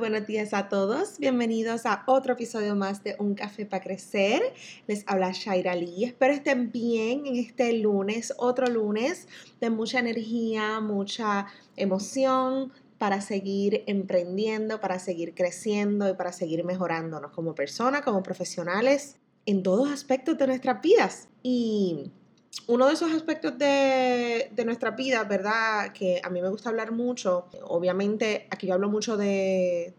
Buenos días a todos. Bienvenidos a otro episodio más de Un Café para Crecer. Les habla Shaira Lee. Espero estén bien en este lunes, otro lunes de mucha energía, mucha emoción para seguir emprendiendo, para seguir creciendo y para seguir mejorándonos como personas, como profesionales, en todos aspectos de nuestras vidas. Y uno de esos aspectos de, nuestra vida, ¿verdad? Que a mí me gusta hablar mucho, obviamente aquí yo hablo mucho de,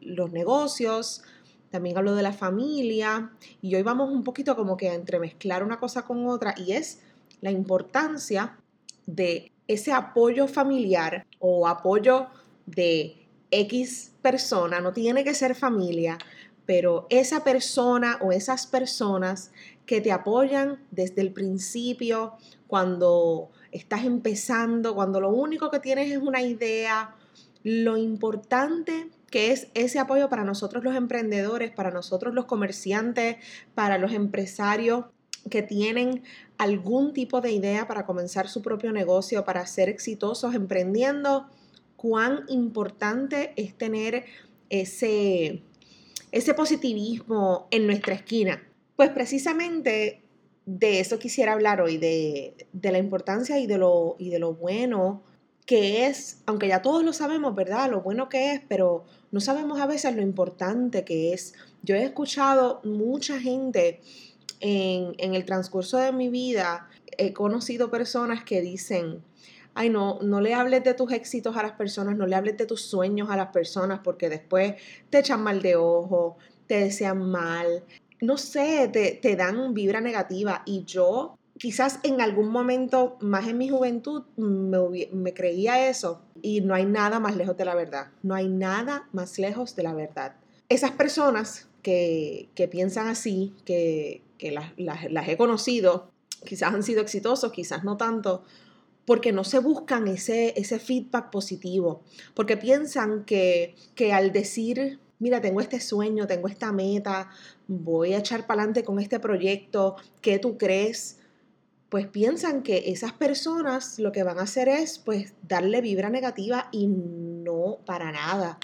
los negocios, también hablo de la familia y hoy vamos un poquito como que a entremezclar una cosa con otra y es la importancia de ese apoyo familiar o apoyo de X persona, no tiene que ser familia, pero esa persona o esas personas que te apoyan desde el principio, cuando estás empezando, cuando lo único que tienes es una idea, lo importante que es ese apoyo para nosotros los emprendedores, para nosotros los comerciantes, para los empresarios que tienen algún tipo de idea para comenzar su propio negocio, para ser exitosos emprendiendo, cuán importante es tener ese, ese positivismo en nuestra esquina. Pues precisamente de eso quisiera hablar hoy, de, la importancia y de, lo, y de lo bueno que es, aunque ya todos lo sabemos, ¿verdad? Lo bueno que es, pero no sabemos a veces lo importante que es. Yo he escuchado mucha gente en, en el transcurso de mi vida, he conocido personas que dicen, ay, no, no le hables de tus éxitos a las personas, no le hables de tus sueños a las personas porque después te echan mal de ojo, te desean mal, no sé, te, dan vibra negativa. Y yo quizás en algún momento, más en mi juventud, me, creía eso. Y no hay nada más lejos de la verdad. No hay nada más lejos de la verdad. Esas personas que, piensan así, que, las, he conocido, quizás han sido exitosos, quizás no tanto, porque no se buscan ese, ese feedback positivo, porque piensan que, que al decir mira, tengo este sueño, tengo esta meta, voy a echar para adelante con este proyecto, ¿qué tú crees? Pues piensan que esas personas lo que van a hacer es pues darle vibra negativa y no para nada.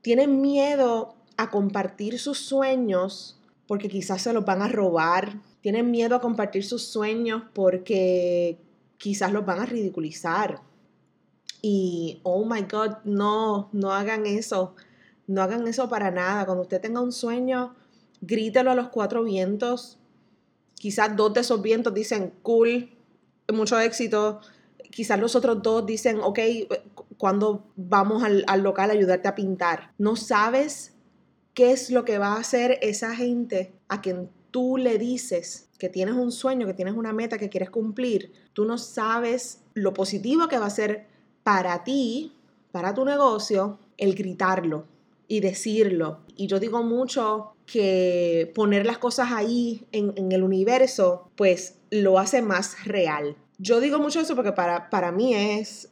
Tienen miedo a compartir sus sueños porque quizás se los van a robar. Tienen miedo a compartir sus sueños porque quizás los van a ridiculizar. Y, oh my God, no, no hagan eso no hagan eso para nada. Cuando usted tenga un sueño, grítelo a los cuatro vientos. Quizás dos de esos vientos dicen, cool, mucho éxito. Quizás los otros dos dicen, ok, cuando vamos al, al local a ayudarte a pintar. No sabes qué es lo que va a hacer esa gente a quien tú le dices que tienes un sueño, que tienes una meta que quieres cumplir. Tú no sabes lo positivo que va a ser para ti, para tu negocio, el gritarlo y decirlo. Y yo digo mucho que poner las cosas ahí en, el universo, pues lo hace más real. Yo digo mucho eso porque para, para mí es,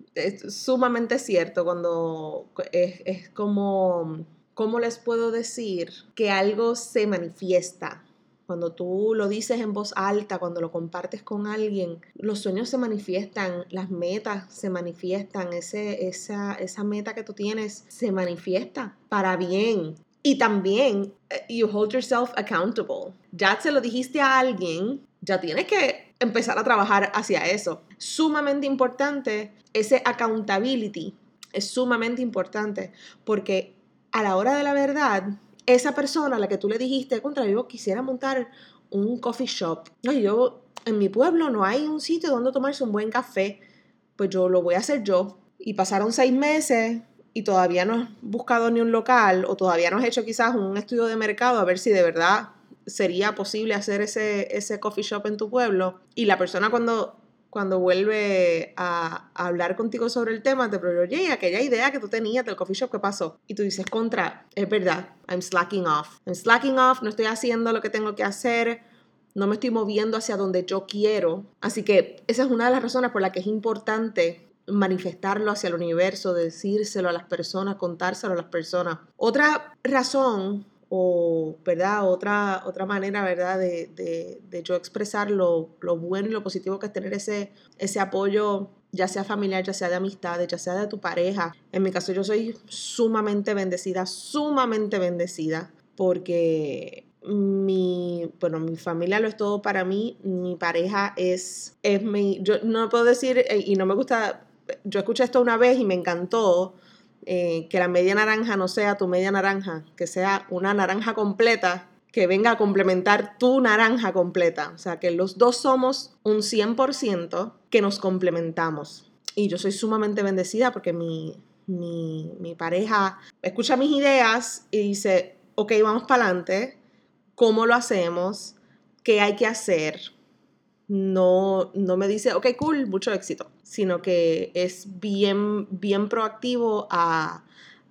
sumamente cierto cuando es, es como, ¿cómo les puedo decir? Que algo se manifiesta cuando tú lo dices en voz alta, cuando lo compartes con alguien, los sueños se manifiestan, las metas se manifiestan, ese, esa, esa meta que tú tienes se manifiesta para bien. Y también, eh, you hold yourself accountable. Ya se lo dijiste a alguien, ya tienes que empezar a trabajar hacia eso. Sumamente importante ese accountability. Es sumamente importante porque a la hora de la verdad, esa persona a la que tú le dijiste, contra yo quisiera montar un coffee shop. No, yo, en mi pueblo no hay un sitio donde tomarse un buen café. Pues yo lo voy a hacer yo. Y pasaron seis meses y todavía no has buscado ni un local o todavía no has hecho quizás un estudio de mercado a ver si de verdad sería posible hacer ese, ese coffee shop en tu pueblo. Y la persona cuando cuando vuelve a, hablar contigo sobre el tema, te pregunta, oye, aquella idea que tú tenías del coffee shop, ¿qué pasó? Y tú dices, contra, es verdad, I'm slacking off. I'm slacking off, no estoy haciendo lo que tengo que hacer, no me estoy moviendo hacia donde yo quiero. Así que esa es una de las razones por las que es importante manifestarlo hacia el universo, decírselo a las personas, contárselo a las personas. Otra razón o, ¿verdad? Otra, otra manera, ¿verdad? De, yo expresar lo, bueno y lo positivo que es tener ese, ese apoyo, ya sea familiar, ya sea de amistades, ya sea de tu pareja. En mi caso yo soy sumamente bendecida, sumamente bendecida, porque mi, bueno, mi familia lo es todo para mí, mi pareja es, es mi, yo no puedo decir, y no me gusta, yo escuché esto una vez y me encantó, eh, que la media naranja no sea tu media naranja, que sea una naranja completa que venga a complementar tu naranja completa. O sea, que los dos somos un 100% que nos complementamos. Y yo soy sumamente bendecida porque mi, mi, mi pareja escucha mis ideas y dice, ok, vamos para adelante, ¿cómo lo hacemos? ¿Qué hay que hacer? No, no me dice, ok, cool, mucho éxito, sino que es bien, bien proactivo a,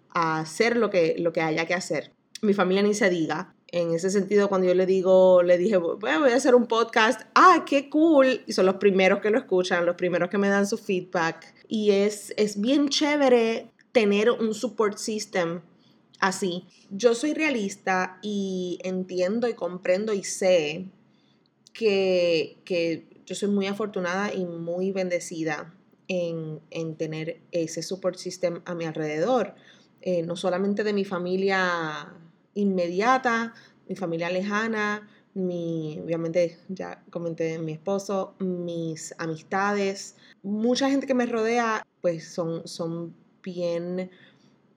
hacer lo que, lo que haya que hacer. Mi familia ni se diga. En ese sentido, cuando yo le digo, le dije, voy a hacer un podcast, ah, qué cool, y son los primeros que lo escuchan, los primeros que me dan su feedback. Y es, es bien chévere tener un support system así. Yo soy realista y entiendo y comprendo y sé que, yo soy muy afortunada y muy bendecida en, tener ese support system a mi alrededor, eh, no solamente de mi familia inmediata, mi familia lejana, mi, obviamente ya comenté mi esposo, mis amistades, mucha gente que me rodea, pues son, son bien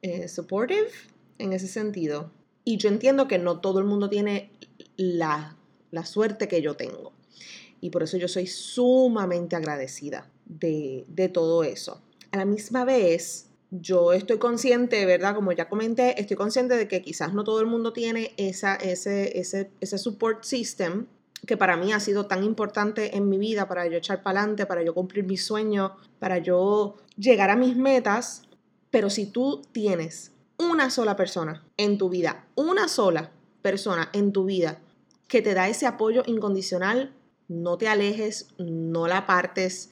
eh, supportive en ese sentido. Y yo entiendo que no todo el mundo tiene la la suerte que yo tengo. Y por eso yo soy sumamente agradecida de, todo eso. A la misma vez, yo estoy consciente, ¿verdad? Como ya comenté, estoy consciente de que quizás no todo el mundo tiene esa, ese, ese, ese support system que para mí ha sido tan importante en mi vida, para yo echar para adelante, para yo cumplir mis sueños, para yo llegar a mis metas. Pero si tú tienes una sola persona en tu vida, una sola persona en tu vida que te da ese apoyo incondicional, no te alejes, no la partes,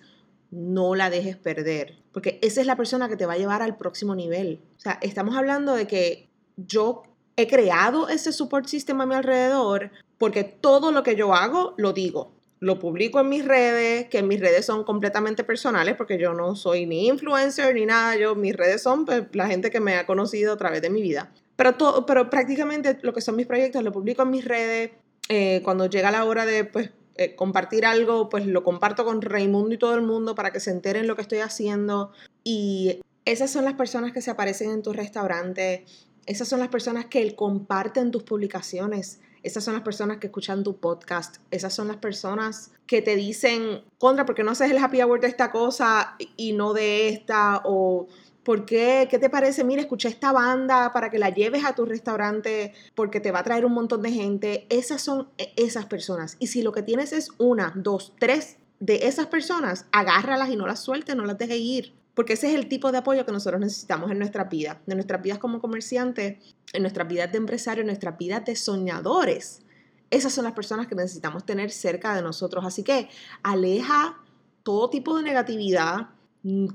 no la dejes perder, porque esa es la persona que te va a llevar al próximo nivel. O sea, estamos hablando de que yo he creado ese support system a mi alrededor porque todo lo que yo hago lo digo. Lo publico en mis redes, que mis redes son completamente personales porque yo no soy ni influencer ni nada, yo mis redes son pues, la gente que me ha conocido a través de mi vida. Pero, todo, pero prácticamente lo que son mis proyectos lo publico en mis redes, eh, cuando llega la hora de pues, eh, compartir algo, pues lo comparto con Raimundo y todo el mundo para que se enteren lo que estoy haciendo. Y esas son las personas que se aparecen en tu restaurante, esas son las personas que comparten tus publicaciones, esas son las personas que escuchan tu podcast, esas son las personas que te dicen, contra, ¿por qué no haces el happy hour de esta cosa y no de esta? O ¿Por qué? ¿Qué te parece? Mira, escuché esta banda para que la lleves a tu restaurante porque te va a traer un montón de gente. Esas son e, esas personas. Y si lo que tienes es una, dos, tres de esas personas, agárralas y no las sueltes, no las dejes ir. Porque ese es el tipo de apoyo que nosotros necesitamos en nuestra vida, en nuestras vidas como comerciantes, en nuestras vidas de empresarios, en nuestras vidas de soñadores. Esas son las personas que necesitamos tener cerca de nosotros. Así que aleja todo tipo de negatividad,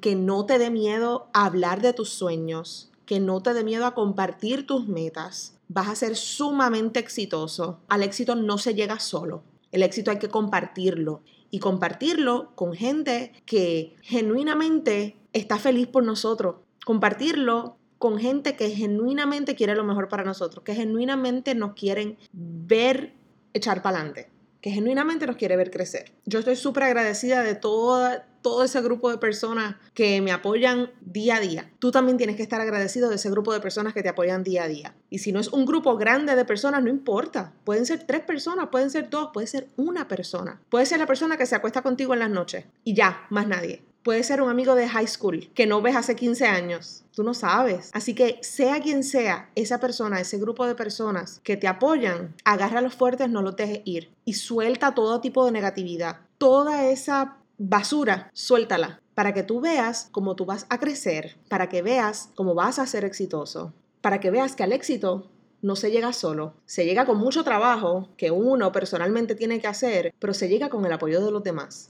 que no te dé miedo a hablar de tus sueños, que no te dé miedo a compartir tus metas. Vas a ser sumamente exitoso. Al éxito no se llega solo. El éxito hay que compartirlo y compartirlo con gente que genuinamente está feliz por nosotros. Compartirlo con gente que genuinamente quiere lo mejor para nosotros, que genuinamente nos quieren ver echar para adelante que genuinamente nos quiere ver crecer. Yo estoy súper agradecida de toda, todo ese grupo de personas que me apoyan día a día. Tú también tienes que estar agradecido de ese grupo de personas que te apoyan día a día. Y si no es un grupo grande de personas, no importa. Pueden ser tres personas, pueden ser dos, puede ser una persona. Puede ser la persona que se acuesta contigo en las noches y ya, más nadie. Puede ser un amigo de high school que no ves hace 15 años. Tú no sabes. Así que sea quien sea esa persona, ese grupo de personas que te apoyan, agarra los fuertes, no los dejes ir. Y suelta todo tipo de negatividad. Toda esa basura, suéltala. Para que tú veas cómo tú vas a crecer, para que veas cómo vas a ser exitoso, para que veas que al éxito no se llega solo, se llega con mucho trabajo que uno personalmente tiene que hacer, pero se llega con el apoyo de los demás.